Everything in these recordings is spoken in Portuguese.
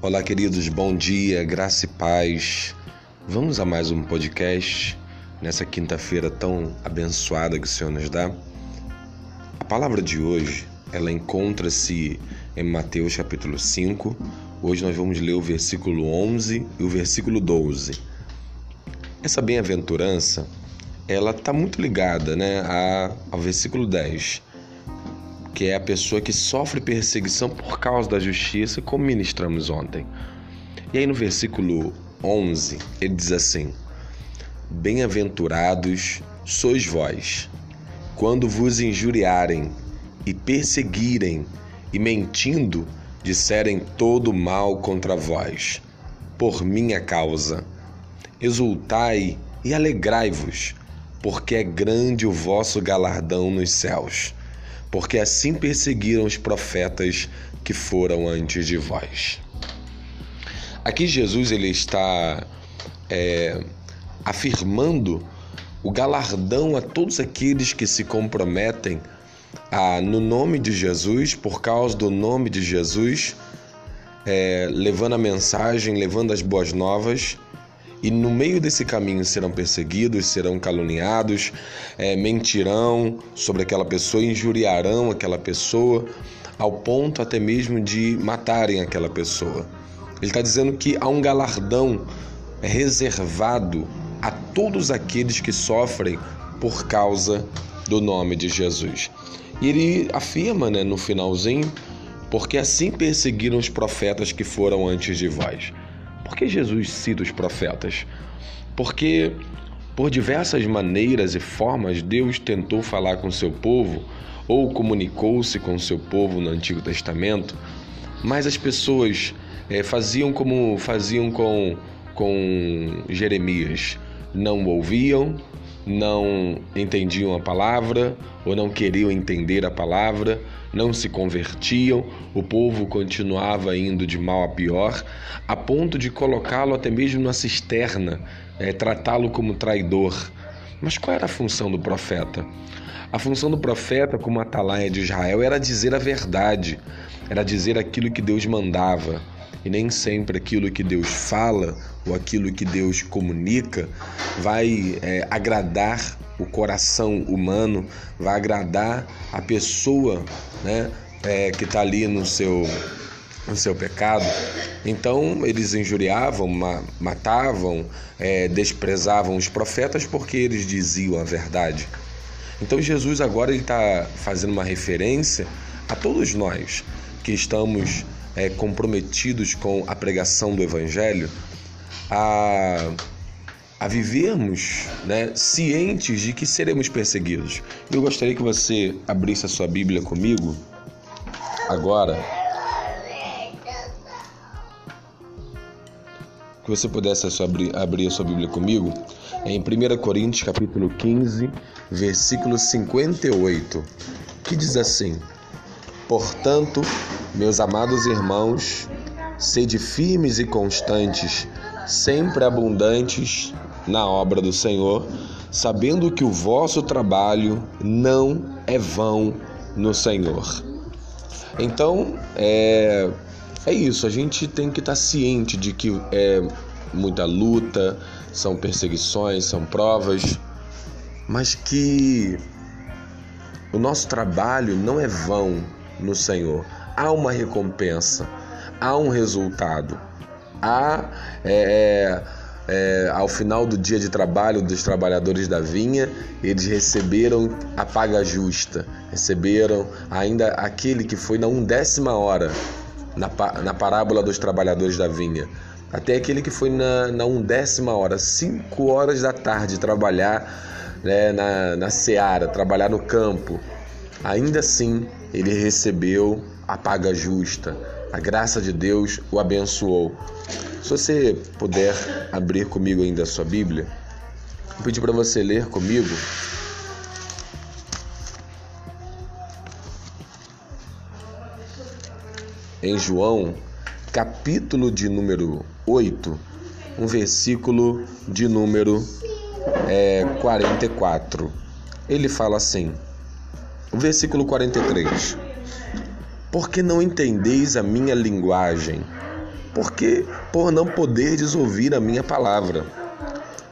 Olá, queridos, bom dia, graça e paz. Vamos a mais um podcast nessa quinta-feira tão abençoada que o Senhor nos dá. A palavra de hoje, ela encontra-se em Mateus capítulo 5. Hoje nós vamos ler o versículo 11 e o versículo 12. Essa bem-aventurança, ela está muito ligada né, ao versículo 10 que é a pessoa que sofre perseguição por causa da justiça, como ministramos ontem. E aí no versículo 11, ele diz assim: Bem-aventurados sois vós, quando vos injuriarem e perseguirem e mentindo disserem todo mal contra vós, por minha causa. Exultai e alegrai-vos, porque é grande o vosso galardão nos céus porque assim perseguiram os profetas que foram antes de vós. Aqui Jesus ele está é, afirmando o galardão a todos aqueles que se comprometem a, no nome de Jesus, por causa do nome de Jesus, é, levando a mensagem, levando as boas novas e no meio desse caminho serão perseguidos, serão caluniados, é, mentirão sobre aquela pessoa, injuriarão aquela pessoa, ao ponto até mesmo de matarem aquela pessoa. Ele está dizendo que há um galardão reservado a todos aqueles que sofrem por causa do nome de Jesus. E ele afirma né, no finalzinho, porque assim perseguiram os profetas que foram antes de vós. Por que Jesus cita os profetas? Porque por diversas maneiras e formas Deus tentou falar com seu povo ou comunicou-se com seu povo no Antigo Testamento, mas as pessoas é, faziam como faziam com, com Jeremias: não ouviam, não entendiam a palavra ou não queriam entender a palavra, não se convertiam, o povo continuava indo de mal a pior, a ponto de colocá-lo até mesmo na cisterna, é, tratá-lo como traidor. Mas qual era a função do profeta? A função do profeta, como atalaia de Israel, era dizer a verdade, era dizer aquilo que Deus mandava. E nem sempre aquilo que Deus fala ou aquilo que Deus comunica vai é, agradar o coração humano, vai agradar a pessoa né, é, que está ali no seu, no seu pecado. Então eles injuriavam, matavam, é, desprezavam os profetas porque eles diziam a verdade. Então Jesus agora está fazendo uma referência a todos nós que estamos é, comprometidos com a pregação do Evangelho, a, a vivermos né, cientes de que seremos perseguidos. Eu gostaria que você abrisse a sua Bíblia comigo agora. Que você pudesse abrir, abrir a sua Bíblia comigo em 1 Coríntios capítulo 15, versículo 58, que diz assim: Portanto, meus amados irmãos, sede firmes e constantes, sempre abundantes na obra do Senhor, sabendo que o vosso trabalho não é vão no Senhor. Então, é, é isso, a gente tem que estar ciente de que é muita luta, são perseguições, são provas, mas que o nosso trabalho não é vão no Senhor. Há uma recompensa, há um resultado, há é, é, é, ao final do dia de trabalho dos trabalhadores da vinha, eles receberam a paga justa, receberam ainda aquele que foi na undécima hora, na, na parábola dos trabalhadores da vinha, até aquele que foi na, na undécima hora, cinco horas da tarde, trabalhar né, na, na seara, trabalhar no campo. Ainda assim, ele recebeu a paga justa. A graça de Deus o abençoou. Se você puder abrir comigo ainda a sua Bíblia, vou pedir para você ler comigo em João, capítulo de número 8, um versículo de número é, 44. Ele fala assim: Versículo 43. Porque não entendeis a minha linguagem? porque por não poderdes ouvir a minha palavra.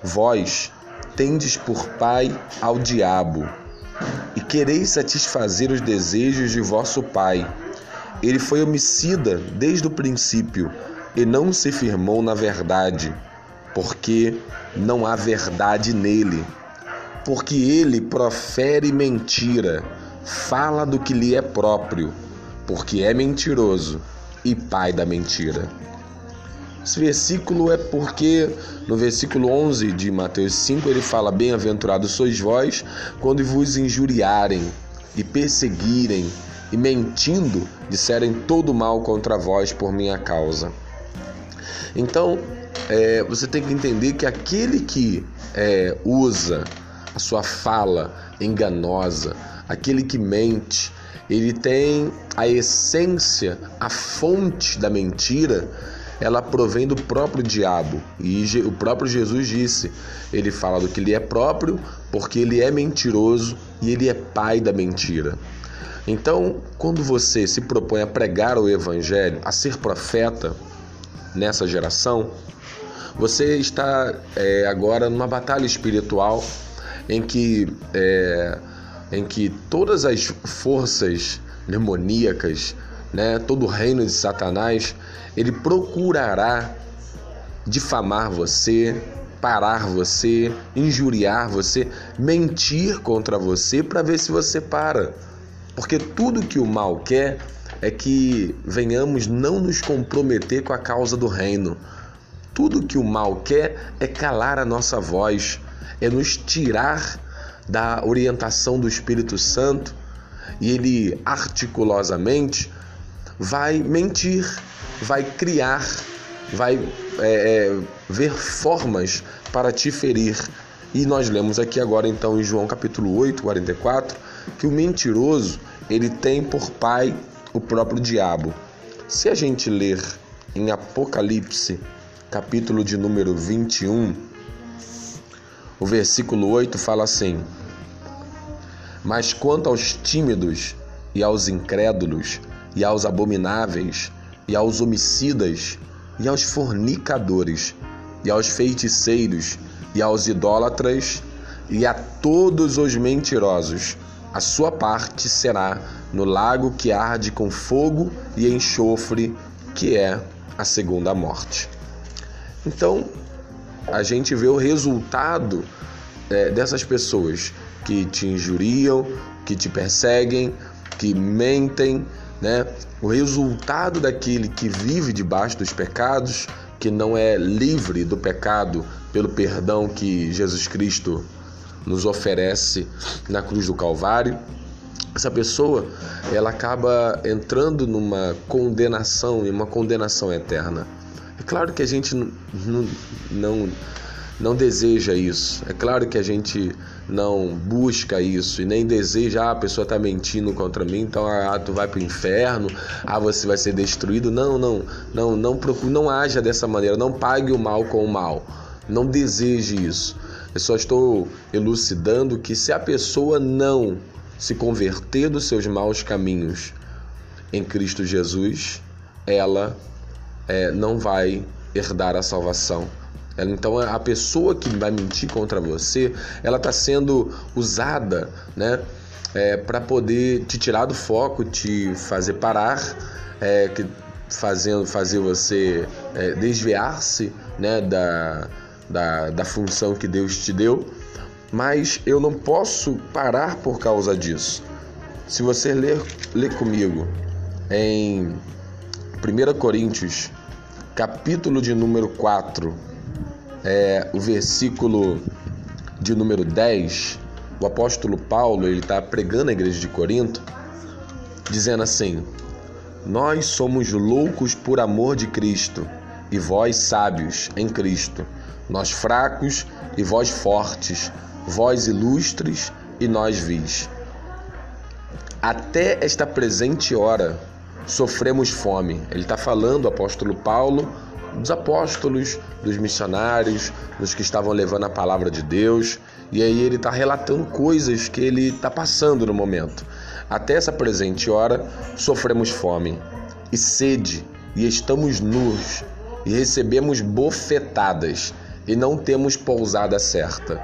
Vós tendes por pai ao diabo, e quereis satisfazer os desejos de vosso pai. Ele foi homicida desde o princípio e não se firmou na verdade, porque não há verdade nele. Porque ele profere mentira, fala do que lhe é próprio, porque é mentiroso e pai da mentira. Esse versículo é porque no versículo 11 de Mateus 5 ele fala: Bem-aventurados sois vós quando vos injuriarem e perseguirem e mentindo disserem todo mal contra vós por minha causa. Então, é, você tem que entender que aquele que é, usa a sua fala enganosa, aquele que mente, ele tem a essência, a fonte da mentira ela provém do próprio diabo. E o próprio Jesus disse: ele fala do que lhe é próprio, porque ele é mentiroso e ele é pai da mentira. Então, quando você se propõe a pregar o evangelho, a ser profeta nessa geração, você está é, agora numa batalha espiritual em que, é, em que todas as forças demoníacas, né, todo o reino de Satanás, ele procurará difamar você, parar você, injuriar você, mentir contra você para ver se você para. Porque tudo que o mal quer é que venhamos não nos comprometer com a causa do reino. Tudo que o mal quer é calar a nossa voz, é nos tirar da orientação do Espírito Santo e ele articulosamente vai mentir, vai criar, vai é, é, ver formas para te ferir. E nós lemos aqui agora então em João capítulo 8, 44, que o mentiroso ele tem por pai o próprio diabo. Se a gente ler em Apocalipse, capítulo de número 21, o versículo 8 fala assim: Mas quanto aos tímidos e aos incrédulos, e aos abomináveis, e aos homicidas, e aos fornicadores, e aos feiticeiros, e aos idólatras, e a todos os mentirosos. A sua parte será no lago que arde com fogo e enxofre, que é a segunda morte. Então, a gente vê o resultado é, dessas pessoas que te injuriam, que te perseguem, que mentem, né? O resultado daquele que vive debaixo dos pecados, que não é livre do pecado pelo perdão que Jesus Cristo nos oferece na cruz do Calvário, essa pessoa ela acaba entrando numa condenação e uma condenação eterna. É claro que a gente não, não, não deseja isso. É claro que a gente não busca isso e nem deseja, ah, a pessoa está mentindo contra mim, então ah, tu vai para o inferno, ah, você vai ser destruído. Não, não, não, não procure, não haja dessa maneira, não pague o mal com o mal. Não deseje isso. Eu só estou elucidando que se a pessoa não se converter dos seus maus caminhos em Cristo Jesus, ela é, não vai herdar a salvação. Então a pessoa que vai mentir contra você, ela está sendo usada, né, é, para poder te tirar do foco, te fazer parar, é, que, fazendo fazer você é, desviar-se, né, da, da, da função que Deus te deu. Mas eu não posso parar por causa disso. Se você ler, ler comigo em 1 Coríntios, capítulo de número 4, é, o versículo de número 10, o apóstolo Paulo ele está pregando a igreja de Corinto, dizendo assim: Nós somos loucos por amor de Cristo, e vós sábios em Cristo, nós fracos e vós fortes, vós ilustres e nós vis. Até esta presente hora sofremos fome. Ele está falando, o apóstolo Paulo, dos apóstolos, dos missionários, dos que estavam levando a palavra de Deus. E aí ele está relatando coisas que ele está passando no momento. Até essa presente hora, sofremos fome e sede, e estamos nus e recebemos bofetadas e não temos pousada certa.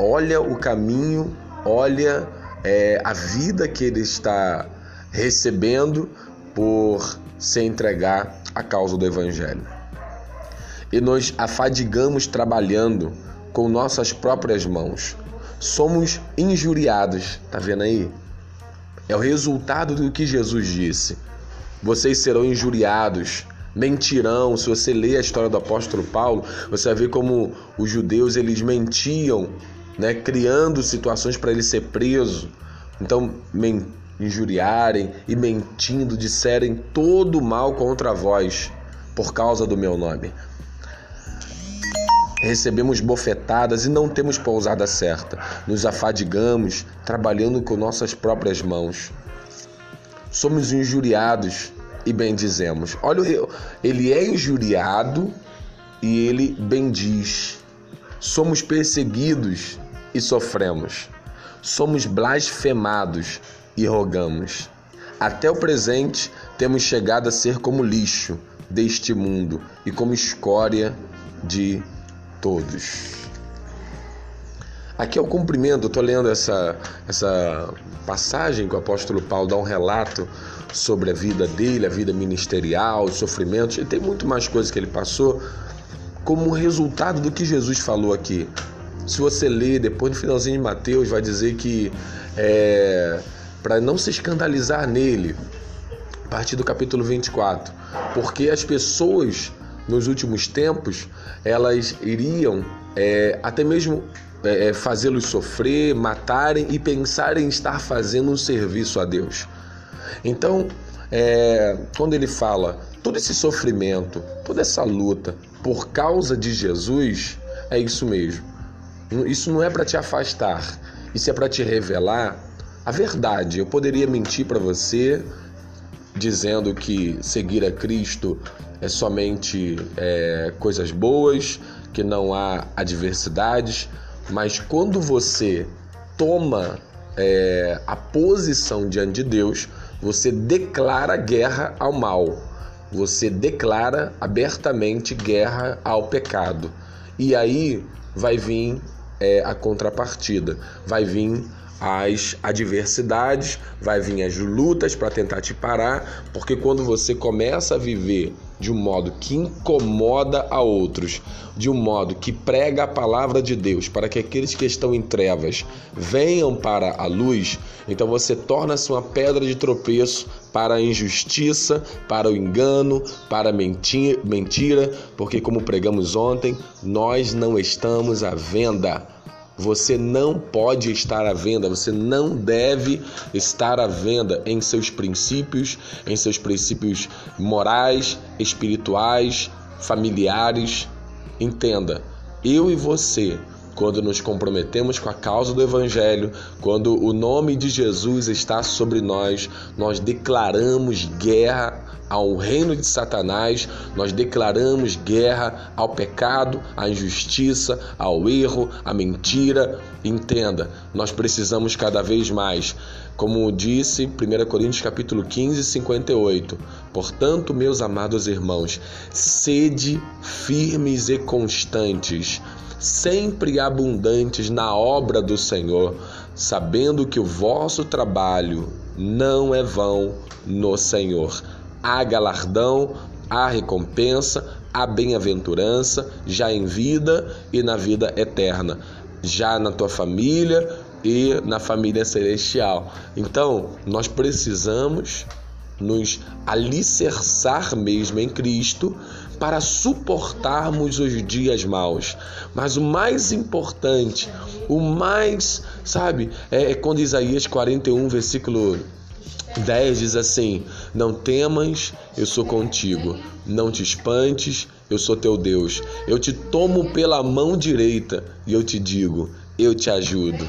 Olha o caminho, olha é, a vida que ele está recebendo por se entregar à causa do Evangelho. E nos afadigamos trabalhando com nossas próprias mãos. Somos injuriados, tá vendo aí? É o resultado do que Jesus disse. Vocês serão injuriados, mentirão. Se você ler a história do apóstolo Paulo, você vai ver como os judeus eles mentiam, né, criando situações para ele ser preso. Então, injuriarem e mentindo disserem todo mal contra vós por causa do meu nome. Recebemos bofetadas e não temos pousada certa. Nos afadigamos trabalhando com nossas próprias mãos. Somos injuriados e bendizemos. Olha, ele é injuriado e ele bendiz. Somos perseguidos e sofremos. Somos blasfemados e rogamos. Até o presente temos chegado a ser como lixo deste mundo e como escória de todos. Aqui é o cumprimento, estou lendo essa, essa passagem que o apóstolo Paulo dá um relato sobre a vida dele, a vida ministerial, os sofrimentos, e tem muito mais coisas que ele passou como resultado do que Jesus falou aqui. Se você ler depois no finalzinho de Mateus, vai dizer que é, para não se escandalizar nele, a partir do capítulo 24, porque as pessoas nos últimos tempos elas iriam é, até mesmo é, é, fazê-los sofrer, matarem e pensarem em estar fazendo um serviço a Deus. Então, é, quando ele fala todo esse sofrimento, toda essa luta por causa de Jesus, é isso mesmo. Isso não é para te afastar, isso é para te revelar a verdade. Eu poderia mentir para você dizendo que seguir a Cristo é somente é, coisas boas, que não há adversidades, mas quando você toma é, a posição diante de Deus, você declara guerra ao mal, você declara abertamente guerra ao pecado. E aí vai vir é, a contrapartida, vai vir as adversidades, vai vir as lutas para tentar te parar, porque quando você começa a viver de um modo que incomoda a outros, de um modo que prega a palavra de Deus para que aqueles que estão em trevas venham para a luz, então você torna-se uma pedra de tropeço para a injustiça, para o engano, para a mentira, porque, como pregamos ontem, nós não estamos à venda você não pode estar à venda, você não deve estar à venda em seus princípios, em seus princípios morais, espirituais, familiares. Entenda, eu e você, quando nos comprometemos com a causa do Evangelho, quando o nome de Jesus está sobre nós, nós declaramos guerra ao reino de Satanás, nós declaramos guerra ao pecado, à injustiça, ao erro, à mentira. Entenda, nós precisamos cada vez mais. Como disse 1 Coríntios capítulo 15, 58. Portanto, meus amados irmãos, sede firmes e constantes, sempre abundantes na obra do Senhor, sabendo que o vosso trabalho não é vão no Senhor há galardão, há recompensa, há bem-aventurança, já em vida e na vida eterna, já na tua família e na família celestial. Então, nós precisamos nos alicerçar mesmo em Cristo para suportarmos os dias maus. Mas o mais importante, o mais, sabe, é, é quando Isaías 41, versículo 10 diz assim: Não temas, eu sou contigo. Não te espantes, eu sou teu Deus. Eu te tomo pela mão direita e eu te digo: Eu te ajudo.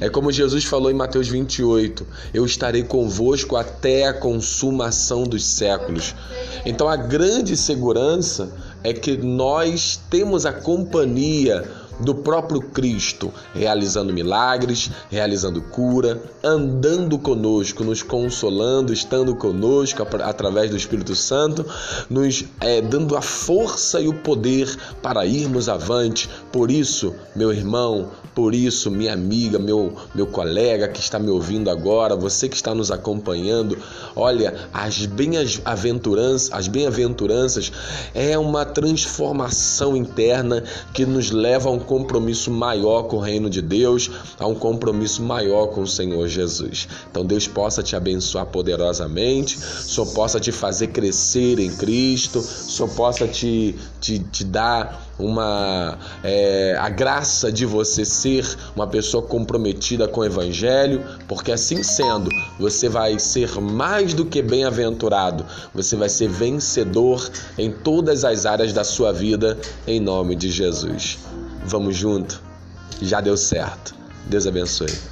É como Jesus falou em Mateus 28: Eu estarei convosco até a consumação dos séculos. Então a grande segurança é que nós temos a companhia do próprio Cristo, realizando milagres, realizando cura, andando conosco, nos consolando, estando conosco através do Espírito Santo, nos é, dando a força e o poder para irmos avante. Por isso, meu irmão, por isso, minha amiga, meu, meu colega que está me ouvindo agora, você que está nos acompanhando, olha, as bem-aventuranças, as bem-aventuranças é uma transformação interna que nos leva a um compromisso maior com o reino de Deus, a um compromisso maior com o Senhor Jesus. Então Deus possa te abençoar poderosamente, só possa te fazer crescer em Cristo, só possa te, te, te dar uma é, a graça de você ser uma pessoa comprometida com o Evangelho, porque assim sendo, você vai ser mais do que bem-aventurado, você vai ser vencedor em todas as áreas da sua vida, em nome de Jesus. Vamos junto, já deu certo. Deus abençoe.